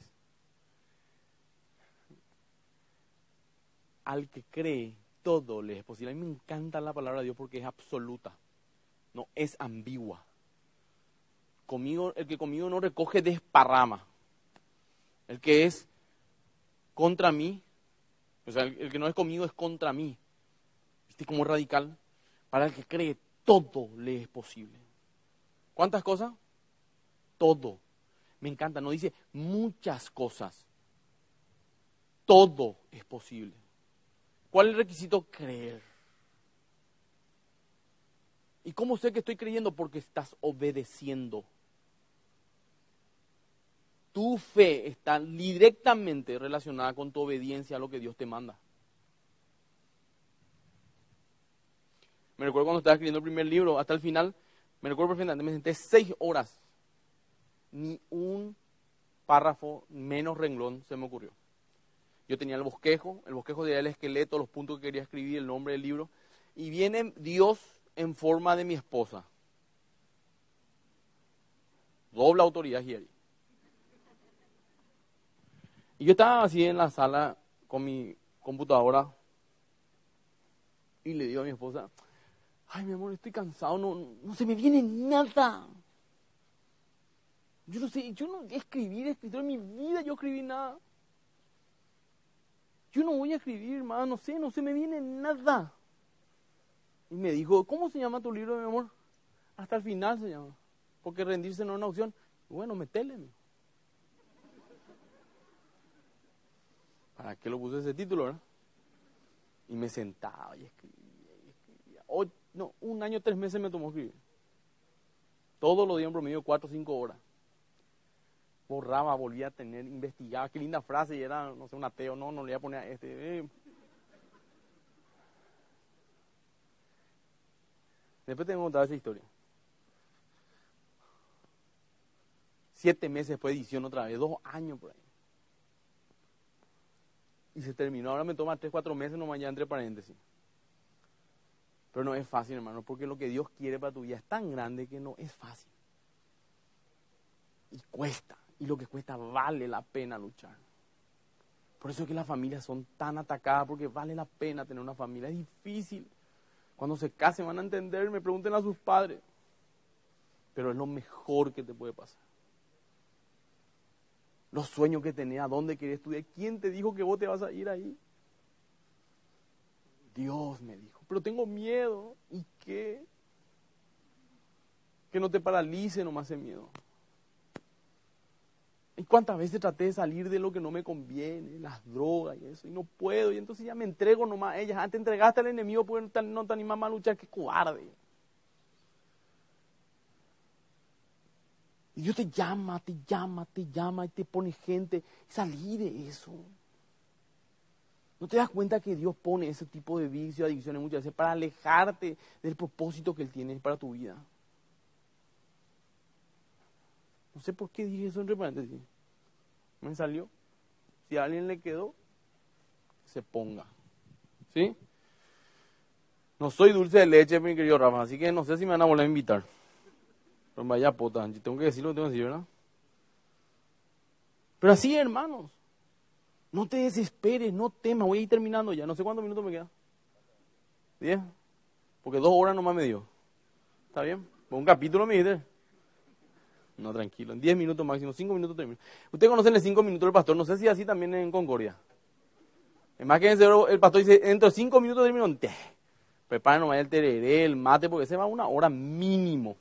Speaker 1: Al que cree, todo le es posible. A mí me encanta la palabra de Dios porque es absoluta, no es ambigua. Conmigo, el que conmigo no recoge desparrama. El que es contra mí, o sea, el, que no es conmigo es contra mí. ¿Viste como radical? Para el que cree, todo le es posible. ¿Cuántas cosas? Todo. Me encanta, no dice muchas cosas. Todo es posible. ¿Cuál es el requisito? Creer. ¿Y cómo sé que estoy creyendo? Porque estás obedeciendo. Tu fe está directamente relacionada con tu obediencia a lo que Dios te manda. Me recuerdo cuando estaba escribiendo el primer libro, hasta el final, me recuerdo perfectamente, me senté seis horas ni un párrafo menos renglón se me ocurrió. Yo tenía el bosquejo, el bosquejo de el esqueleto, los puntos que quería escribir, el nombre del libro, y viene Dios en forma de mi esposa. Doble autoridad y Y yo estaba así en la sala con mi computadora y le digo a mi esposa, ay mi amor, estoy cansado, no, no se me viene nada. Yo no sé, yo no escribir, escritor en mi vida yo escribí nada. Yo no voy a escribir, hermano, no sé, no se me viene nada. Y me dijo, ¿cómo se llama tu libro, mi amor? Hasta el final se llama. Porque rendirse no es una opción. Bueno, metele. ¿Para qué lo puse ese título, verdad? Y me sentaba y escribía, y escribía. No, un año, tres meses me tomó escribir. Todos los días en promedio, cuatro o cinco horas borraba, volvía a tener, investigaba, qué linda frase, y era, no sé, un ateo, no, no le voy a poner a este. Eh. Después tengo que contar esa historia. Siete meses después de edición otra vez, dos años por ahí. Y se terminó, ahora me toma tres, cuatro meses nomás ya entre paréntesis. Pero no es fácil, hermano, porque lo que Dios quiere para tu vida es tan grande que no es fácil. Y cuesta y lo que cuesta vale la pena luchar. Por eso es que las familias son tan atacadas, porque vale la pena tener una familia. Es difícil. Cuando se casen van a entender, me pregunten a sus padres. Pero es lo mejor que te puede pasar. Los sueños que tenés, a dónde querés estudiar. ¿Quién te dijo que vos te vas a ir ahí? Dios me dijo. Pero tengo miedo. ¿Y qué? Que no te paralice nomás el miedo. ¿Y cuántas veces traté de salir de lo que no me conviene, las drogas y eso, y no puedo, y entonces ya me entrego nomás a ellas. Antes entregaste al enemigo porque no te animas a luchar, qué cobarde. Y Dios te llama, te llama, te llama y te pone gente. Salí de eso. ¿No te das cuenta que Dios pone ese tipo de vicio, adicciones muchas veces para alejarte del propósito que Él tiene para tu vida? No sé por qué dije eso entre paréntesis. Me salió. Si a alguien le quedó, se ponga. ¿Sí? No soy dulce de leche, mi querido Rafa, así que no sé si me van a volver a invitar. Pero vaya puta, tengo que decir lo que tengo que decir, ¿verdad? Pero así, hermanos. No te desesperes, no temas. Voy a ir terminando ya. No sé cuántos minutos me quedan. ¿Diez? Porque dos horas nomás me dio. ¿Está bien? Un capítulo me dijiste. No, tranquilo. En 10 minutos máximo, 5 minutos termino. Usted conoce el 5 minutos del pastor. No sé si así también en Concordia. Es más que el pastor dice, dentro de 5 minutos termino. Prepara nomás el tereré, el mate, porque se va una hora mínimo.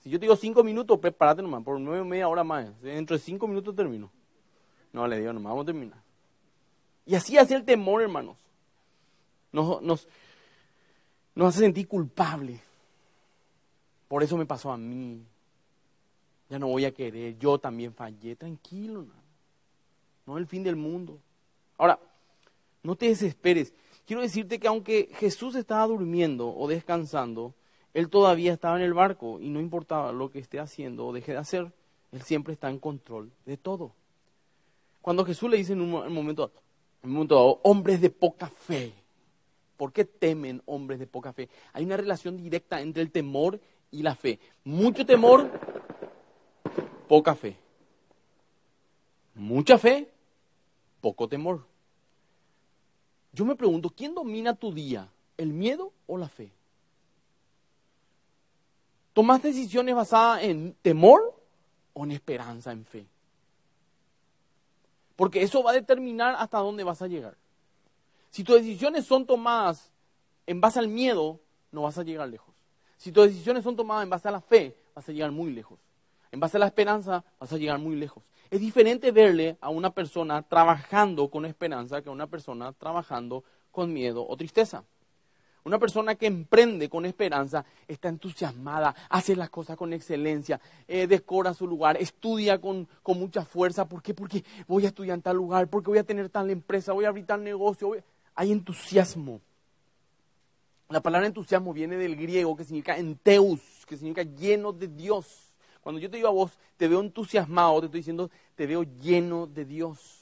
Speaker 1: Si yo te digo 5 minutos, prepárate nomás, por 9 media hora más. Dentro de 5 minutos termino. No, le digo nomás, vamos a terminar. Y así hace el temor, hermanos. Nos, nos, nos hace sentir culpables. Por eso me pasó a mí ya no voy a querer, yo también fallé, tranquilo, no es el fin del mundo. Ahora, no te desesperes. Quiero decirte que aunque Jesús estaba durmiendo o descansando, Él todavía estaba en el barco y no importaba lo que esté haciendo o deje de hacer, Él siempre está en control de todo. Cuando Jesús le dice en un momento, en un momento dado, hombres de poca fe, ¿por qué temen hombres de poca fe? Hay una relación directa entre el temor y la fe. Mucho temor poca fe. Mucha fe, poco temor. Yo me pregunto, ¿quién domina tu día? ¿El miedo o la fe? ¿Tomas decisiones basadas en temor o en esperanza, en fe? Porque eso va a determinar hasta dónde vas a llegar. Si tus decisiones son tomadas en base al miedo, no vas a llegar lejos. Si tus decisiones son tomadas en base a la fe, vas a llegar muy lejos en base a la esperanza, vas a llegar muy lejos. Es diferente verle a una persona trabajando con esperanza que a una persona trabajando con miedo o tristeza. Una persona que emprende con esperanza está entusiasmada, hace las cosas con excelencia, eh, decora su lugar, estudia con, mucha fuerza. ¿Por qué? Porque voy a estudiar en tal lugar, porque voy a tener tal empresa, voy a abrir tal negocio. Hay entusiasmo. La palabra entusiasmo viene del griego que significa enteus, que significa lleno de Dios. Cuando yo te digo a vos, te veo entusiasmado, te estoy diciendo, te veo lleno de Dios.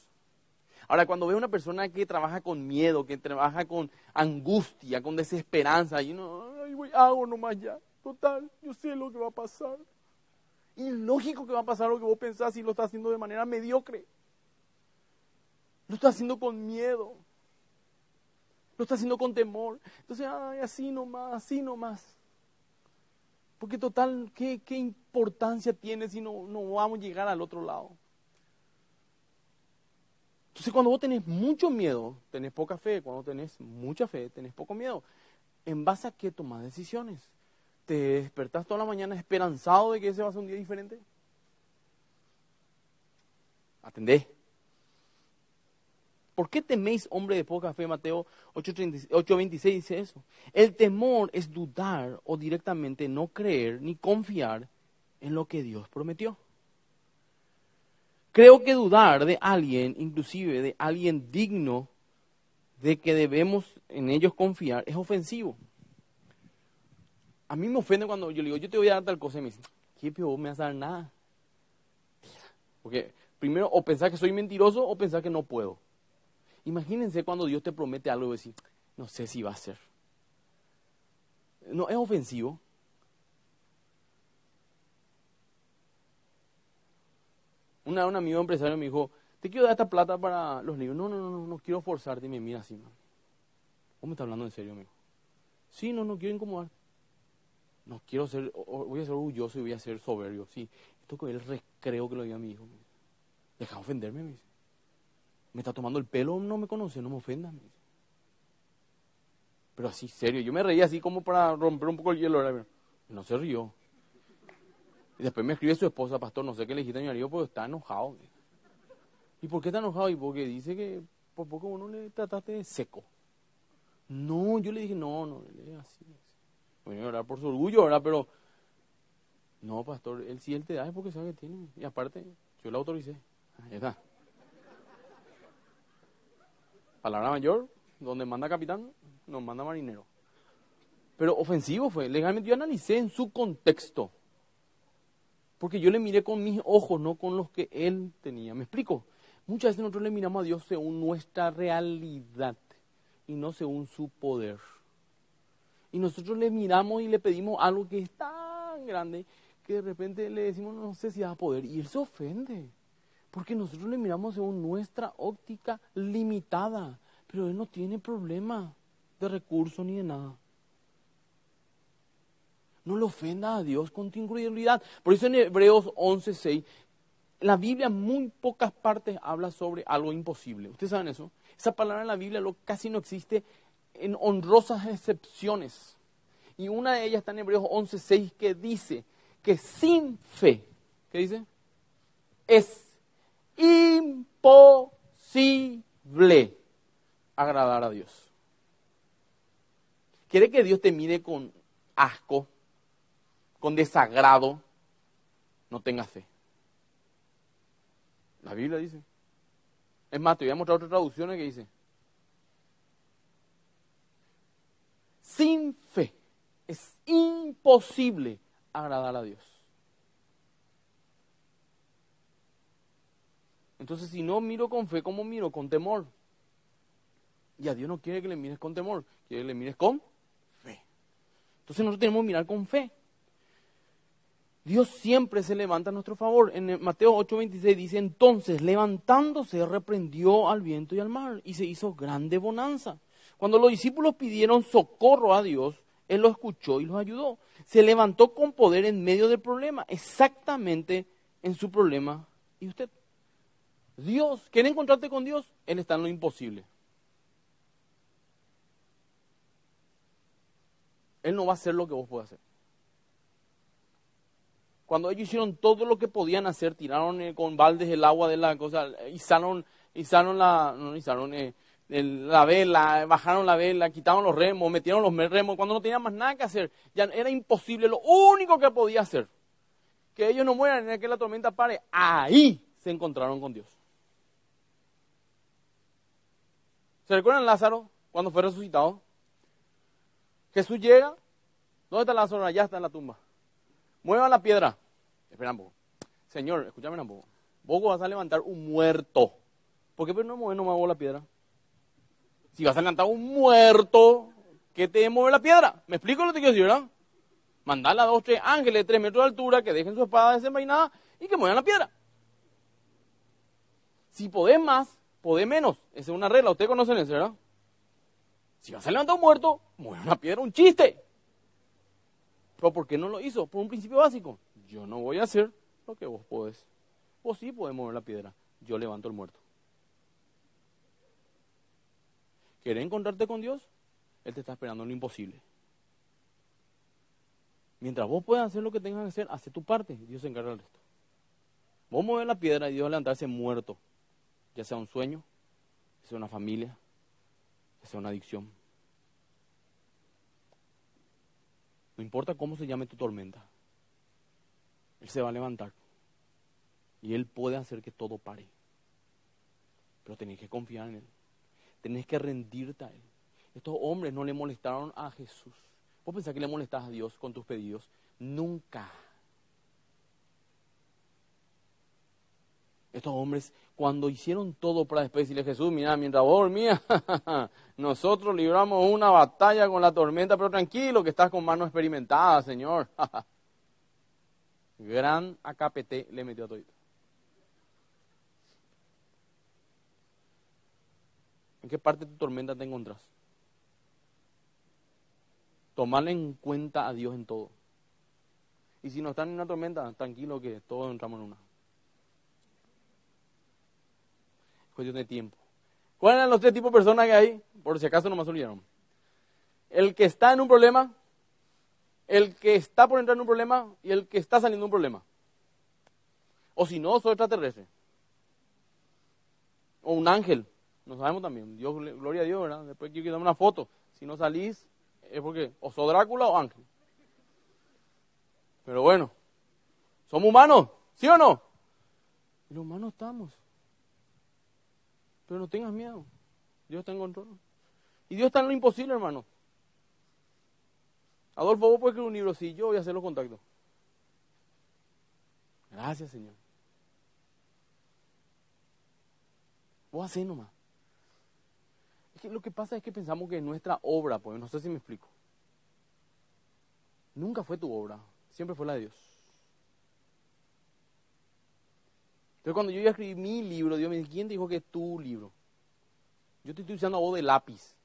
Speaker 1: Ahora, cuando veo una persona que trabaja con miedo, que trabaja con angustia, con desesperanza, y no, ay, voy, hago nomás ya. Total, yo sé lo que va a pasar. Y lógico que va a pasar lo que vos pensás si lo estás haciendo de manera mediocre. Lo estás haciendo con miedo. Lo estás haciendo con temor. Entonces, ay, así nomás, así nomás. Porque total, ¿qué, qué importancia tiene si no, no vamos a llegar al otro lado? Entonces, cuando vos tenés mucho miedo, tenés poca fe. Cuando tenés mucha fe, tenés poco miedo. ¿En base a qué tomás decisiones? ¿Te despertás toda la mañana esperanzado de que ese va a ser un día diferente? Atendé. ¿Por qué teméis, hombre de poca fe? Mateo 8.26 dice eso. El temor es dudar o directamente no creer ni confiar en lo que Dios prometió. Creo que dudar de alguien, inclusive de alguien digno de que debemos en ellos confiar, es ofensivo. A mí me ofende cuando yo le digo, yo te voy a dar tal cosa y me dice, ¿qué peor me vas a dar nada? Porque primero o pensar que soy mentiroso o pensar que no puedo. Imagínense cuando Dios te promete algo y decir, no sé si va a ser. No, es ofensivo. Una, un amigo empresario me dijo, te quiero dar esta plata para los libros. No, no, no, no, no quiero forzarte. Y me mira así, man. ¿Vos me estás hablando en serio, amigo? Sí, no, no quiero incomodar. No quiero ser, voy a ser orgulloso y voy a ser soberbio. Sí, esto que el recreo que lo diga a mi hijo. Deja ofenderme, me dice. Me está tomando el pelo, no me conoce, no me ofenda. Me dice. Pero así, serio. Yo me reía así como para romper un poco el hielo. No se rió. Y después me escribe su esposa, pastor, no sé qué le dijiste a mi marido, porque está enojado. ¿Y por qué está enojado? Y porque dice que por poco uno le trataste de seco. No, yo le dije, no, no, él es así. Voy por su orgullo, ¿verdad? Pero, no, pastor, él si él te da es porque sabe que tiene. Y aparte, yo le autoricé. Ahí está. Palabra mayor, donde manda capitán, nos manda marinero. Pero ofensivo fue. Legalmente yo analicé en su contexto. Porque yo le miré con mis ojos, no con los que él tenía. ¿Me explico? Muchas veces nosotros le miramos a Dios según nuestra realidad y no según su poder. Y nosotros le miramos y le pedimos algo que es tan grande que de repente le decimos, no sé si va a poder. Y él se ofende. Porque nosotros le miramos según nuestra óptica limitada. Pero él no tiene problema de recursos ni de nada. No le ofenda a Dios con tu incredulidad. Por eso en Hebreos 11:6, la Biblia en muy pocas partes habla sobre algo imposible. ¿Ustedes saben eso? Esa palabra en la Biblia casi no existe en honrosas excepciones. Y una de ellas está en Hebreos 11:6 que dice que sin fe, ¿qué dice? Es imposible agradar a Dios. ¿Quiere que Dios te mire con asco? Con desagrado, no tengas fe. La Biblia dice. Es más, te voy a mostrar otras traducciones que dice. Sin fe es imposible agradar a Dios. Entonces, si no miro con fe, ¿cómo miro? Con temor. Y a Dios no quiere que le mires con temor, quiere que le mires con fe. Entonces nosotros tenemos que mirar con fe. Dios siempre se levanta a nuestro favor. En Mateo 8:26 dice, entonces levantándose reprendió al viento y al mar y se hizo grande bonanza. Cuando los discípulos pidieron socorro a Dios, Él los escuchó y los ayudó. Se levantó con poder en medio del problema, exactamente en su problema. ¿Y usted? Dios, ¿quiere encontrarte con Dios? Él está en lo imposible. Él no va a hacer lo que vos puedas hacer. Cuando ellos hicieron todo lo que podían hacer, tiraron eh, con baldes el agua de la cosa, izaron, izaron la, no izaron, eh, la vela, bajaron la vela, quitaron los remos, metieron los remos, cuando no tenían más nada que hacer, ya era imposible, lo único que podía hacer, que ellos no mueran en que la tormenta pare, ahí se encontraron con Dios. ¿Se recuerdan Lázaro cuando fue resucitado? Jesús llega, ¿dónde está Lázaro? Allá está en la tumba mueva la piedra. Espera un poco. Señor, escúchame un poco. Vos vas a levantar un muerto. ¿Por qué pero no mueve nomás vos la piedra? Si vas a levantar un muerto, ¿qué te mueve la piedra? ¿Me explico lo que quiero decir, verdad? Mandar a dos, tres ángeles de tres metros de altura que dejen su espada desenvainada y que muevan la piedra. Si podés más, podés menos. Esa es una regla. Ustedes conocen eso, ¿verdad? Si vas a levantar un muerto, mueve una piedra, un chiste. Pero ¿por qué no lo hizo? Por un principio básico. Yo no voy a hacer lo que vos podés. Vos sí podés mover la piedra. Yo levanto el muerto. ¿Querés encontrarte con Dios? Él te está esperando en lo imposible. Mientras vos puedas hacer lo que tengas que hacer, hace tu parte. Dios se encarga del resto. Vos mueves la piedra y Dios levantarse muerto. Ya sea un sueño, ya sea una familia, ya sea una adicción. No importa cómo se llame tu tormenta. Él se va a levantar. Y Él puede hacer que todo pare. Pero tenés que confiar en Él. Tenés que rendirte a Él. Estos hombres no le molestaron a Jesús. ¿Vos pensás que le molestás a Dios con tus pedidos? Nunca. Estos hombres, cuando hicieron todo para después decirle a Jesús, mira, mientras vos dormías, nosotros libramos una batalla con la tormenta, pero tranquilo, que estás con mano experimentada, Señor. Gran AKPT le metió a todo. ¿En qué parte de tu tormenta te encontrás? Tomarle en cuenta a Dios en todo. Y si no están en una tormenta, tranquilo que todos entramos en una. Es cuestión de tiempo. ¿Cuáles eran los tres tipos de personas que hay? Por si acaso no me olvidaron. El que está en un problema, el que está por entrar en un problema y el que está saliendo de un problema. O si no, soy extraterrestre. O un ángel. No sabemos también. Dios, gloria a Dios, ¿verdad? Después quiero que una foto. Si no salís, es porque o sos Drácula o ángel. Pero bueno, somos humanos, ¿sí o no? Los humanos estamos. Pero no tengas miedo. Dios está en control. Y Dios está en lo imposible, hermano. Adolfo, vos puedes escribir un libro, sí, yo voy a hacer los contactos. Gracias, Señor. Vos hacés nomás lo que pasa es que pensamos que nuestra obra, pues no sé si me explico. Nunca fue tu obra, siempre fue la de Dios. Entonces cuando yo iba a escribir mi libro, Dios me dijo, ¿quién dijo que es tu libro? Yo te estoy usando a vos de lápiz.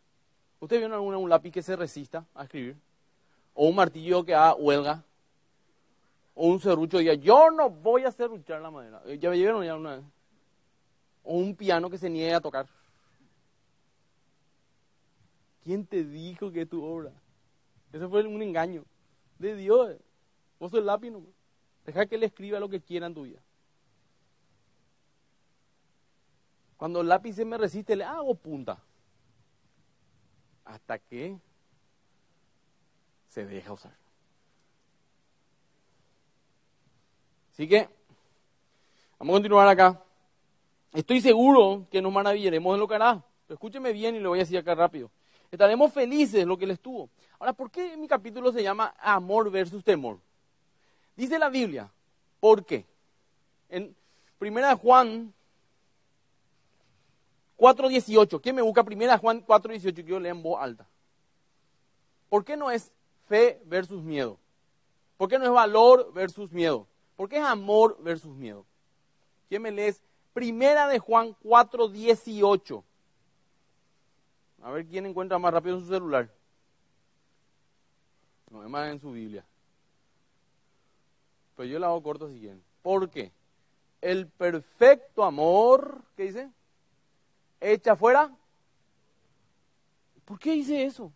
Speaker 1: ¿Usted vio alguna un lápiz que se resista a escribir? ¿O un martillo que haga huelga? ¿O un serrucho diga, yo no voy a serruchar la madera? ¿Ya me vieron ya una vez? ¿O un piano que se niegue a tocar? ¿Quién te dijo que es tu obra? Eso fue un engaño de Dios. Vos sos el lápiz nomás. Deja que Él escriba lo que quiera en tu vida. Cuando el lápiz se me resiste, le hago punta. Hasta que se deja usar. Así que, vamos a continuar acá. Estoy seguro que nos maravillaremos en lo que hará. escúcheme bien y lo voy a decir acá rápido. Estaremos felices lo que les tuvo. Ahora, ¿por qué mi capítulo se llama Amor versus Temor? Dice la Biblia, ¿por qué? En Primera Juan 4.18, ¿quién me busca Primera Juan 4.18? Quiero leer en voz alta. ¿Por qué no es fe versus miedo? ¿Por qué no es valor versus miedo? ¿Por qué es amor versus miedo? ¿Quién me lees? Primera de Juan 4.18. A ver quién encuentra más rápido en su celular. No es más en su Biblia. Pero yo la hago corto si quieren. ¿Por qué? El perfecto amor, ¿qué dice? Echa fuera. ¿Por qué dice eso?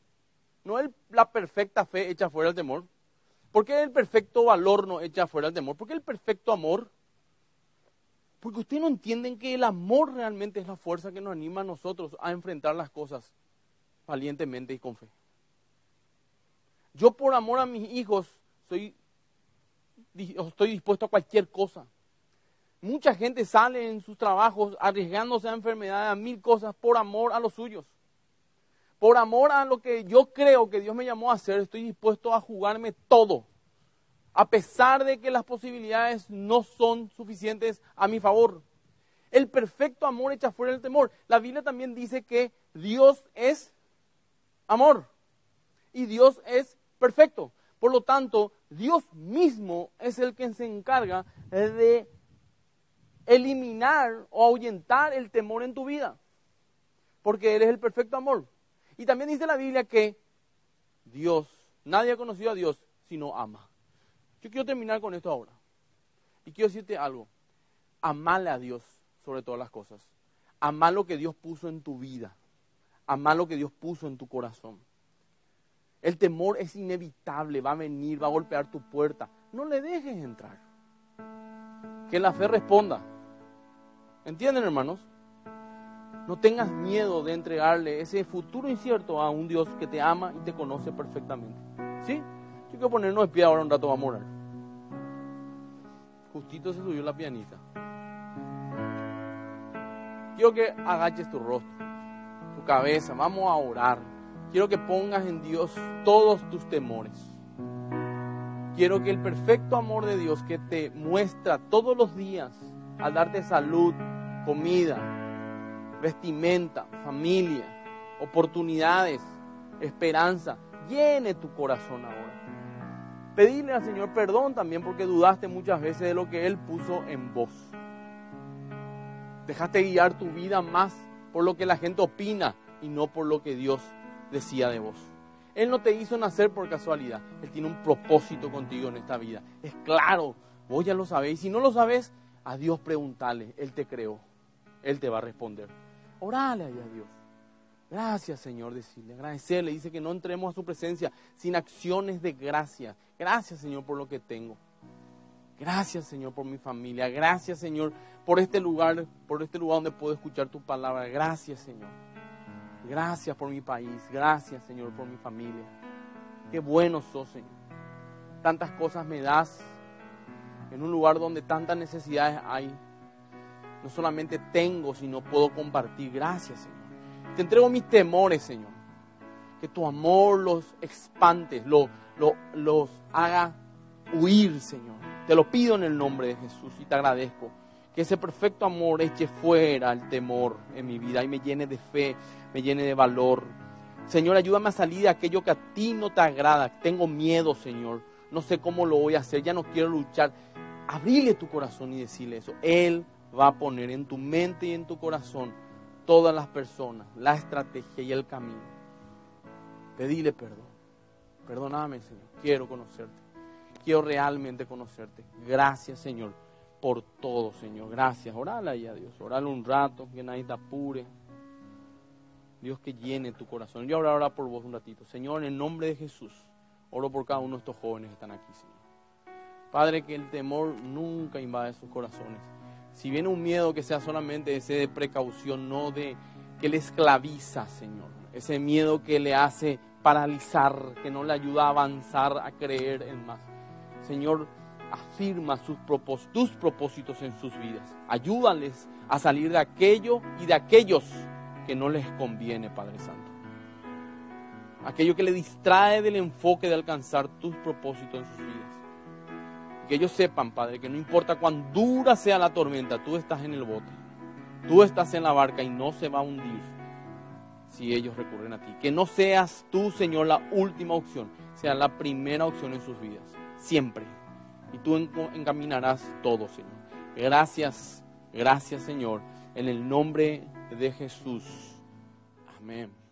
Speaker 1: No es la perfecta fe echa fuera el temor. ¿Por qué el perfecto valor no echa fuera el temor? ¿Por qué el perfecto amor porque ustedes no entienden que el amor realmente es la fuerza que nos anima a nosotros a enfrentar las cosas valientemente y con fe. Yo por amor a mis hijos soy, estoy dispuesto a cualquier cosa. Mucha gente sale en sus trabajos arriesgándose a enfermedades, a mil cosas, por amor a los suyos. Por amor a lo que yo creo que Dios me llamó a hacer, estoy dispuesto a jugarme todo a pesar de que las posibilidades no son suficientes a mi favor. El perfecto amor echa fuera el temor. La Biblia también dice que Dios es amor y Dios es perfecto. Por lo tanto, Dios mismo es el que se encarga de eliminar o ahuyentar el temor en tu vida, porque Él es el perfecto amor. Y también dice la Biblia que Dios, nadie ha conocido a Dios sino ama. Yo quiero terminar con esto ahora. Y quiero decirte algo. Amale a Dios sobre todas las cosas. Amar lo que Dios puso en tu vida. Amar lo que Dios puso en tu corazón. El temor es inevitable, va a venir, va a golpear tu puerta. No le dejes entrar. Que la fe responda. ¿Entienden, hermanos? No tengas miedo de entregarle ese futuro incierto a un Dios que te ama y te conoce perfectamente. ¿Sí? Yo quiero ponernos de pie ahora un rato, vamos a orar. Justito se subió la pianita. Quiero que agaches tu rostro, tu cabeza, vamos a orar. Quiero que pongas en Dios todos tus temores. Quiero que el perfecto amor de Dios que te muestra todos los días al darte salud, comida, vestimenta, familia, oportunidades, esperanza, llene tu corazón ahora. Pedirle al Señor perdón también porque dudaste muchas veces de lo que Él puso en vos. Dejaste guiar tu vida más por lo que la gente opina y no por lo que Dios decía de vos. Él no te hizo nacer por casualidad. Él tiene un propósito contigo en esta vida. Es claro, vos ya lo sabéis. Si no lo sabes, a Dios preguntale. Él te creó. Él te va a responder. Orale a Dios. Gracias, Señor, decirle, agradecerle. Dice que no entremos a su presencia sin acciones de gracia. Gracias, Señor, por lo que tengo. Gracias, Señor, por mi familia. Gracias, Señor, por este lugar, por este lugar donde puedo escuchar tu palabra. Gracias, Señor. Gracias por mi país. Gracias, Señor, por mi familia. Qué bueno sos, Señor. Tantas cosas me das en un lugar donde tantas necesidades hay. No solamente tengo, sino puedo compartir. Gracias, Señor. Te entrego mis temores, Señor. Que tu amor los expande, los, los haga huir, Señor. Te lo pido en el nombre de Jesús y te agradezco. Que ese perfecto amor eche fuera el temor en mi vida y me llene de fe, me llene de valor. Señor, ayúdame a salir de aquello que a ti no te agrada. Tengo miedo, Señor. No sé cómo lo voy a hacer, ya no quiero luchar. Abrile tu corazón y decirle eso. Él va a poner en tu mente y en tu corazón todas las personas, la estrategia y el camino. Pedile perdón. Perdóname, Señor. Quiero conocerte. Quiero realmente conocerte. Gracias, Señor, por todo, Señor. Gracias. Orale ahí a Dios. Orale un rato, que nadie te apure. Dios que llene tu corazón. Yo ahora por vos un ratito. Señor, en el nombre de Jesús, oro por cada uno de estos jóvenes que están aquí, Señor. Padre, que el temor nunca invade sus corazones. Si viene un miedo que sea solamente ese de precaución, no de que le esclaviza, Señor. Ese miedo que le hace paralizar, que no le ayuda a avanzar, a creer en más. Señor, afirma sus tus propósitos en sus vidas. Ayúdales a salir de aquello y de aquellos que no les conviene, Padre Santo. Aquello que le distrae del enfoque de alcanzar tus propósitos en sus vidas. Que ellos sepan, Padre, que no importa cuán dura sea la tormenta, tú estás en el bote. Tú estás en la barca y no se va a hundir si ellos recurren a ti. Que no seas tú, Señor, la última opción, sea la primera opción en sus vidas siempre. Y tú encaminarás todo, Señor. Gracias, gracias, Señor, en el nombre de Jesús. Amén.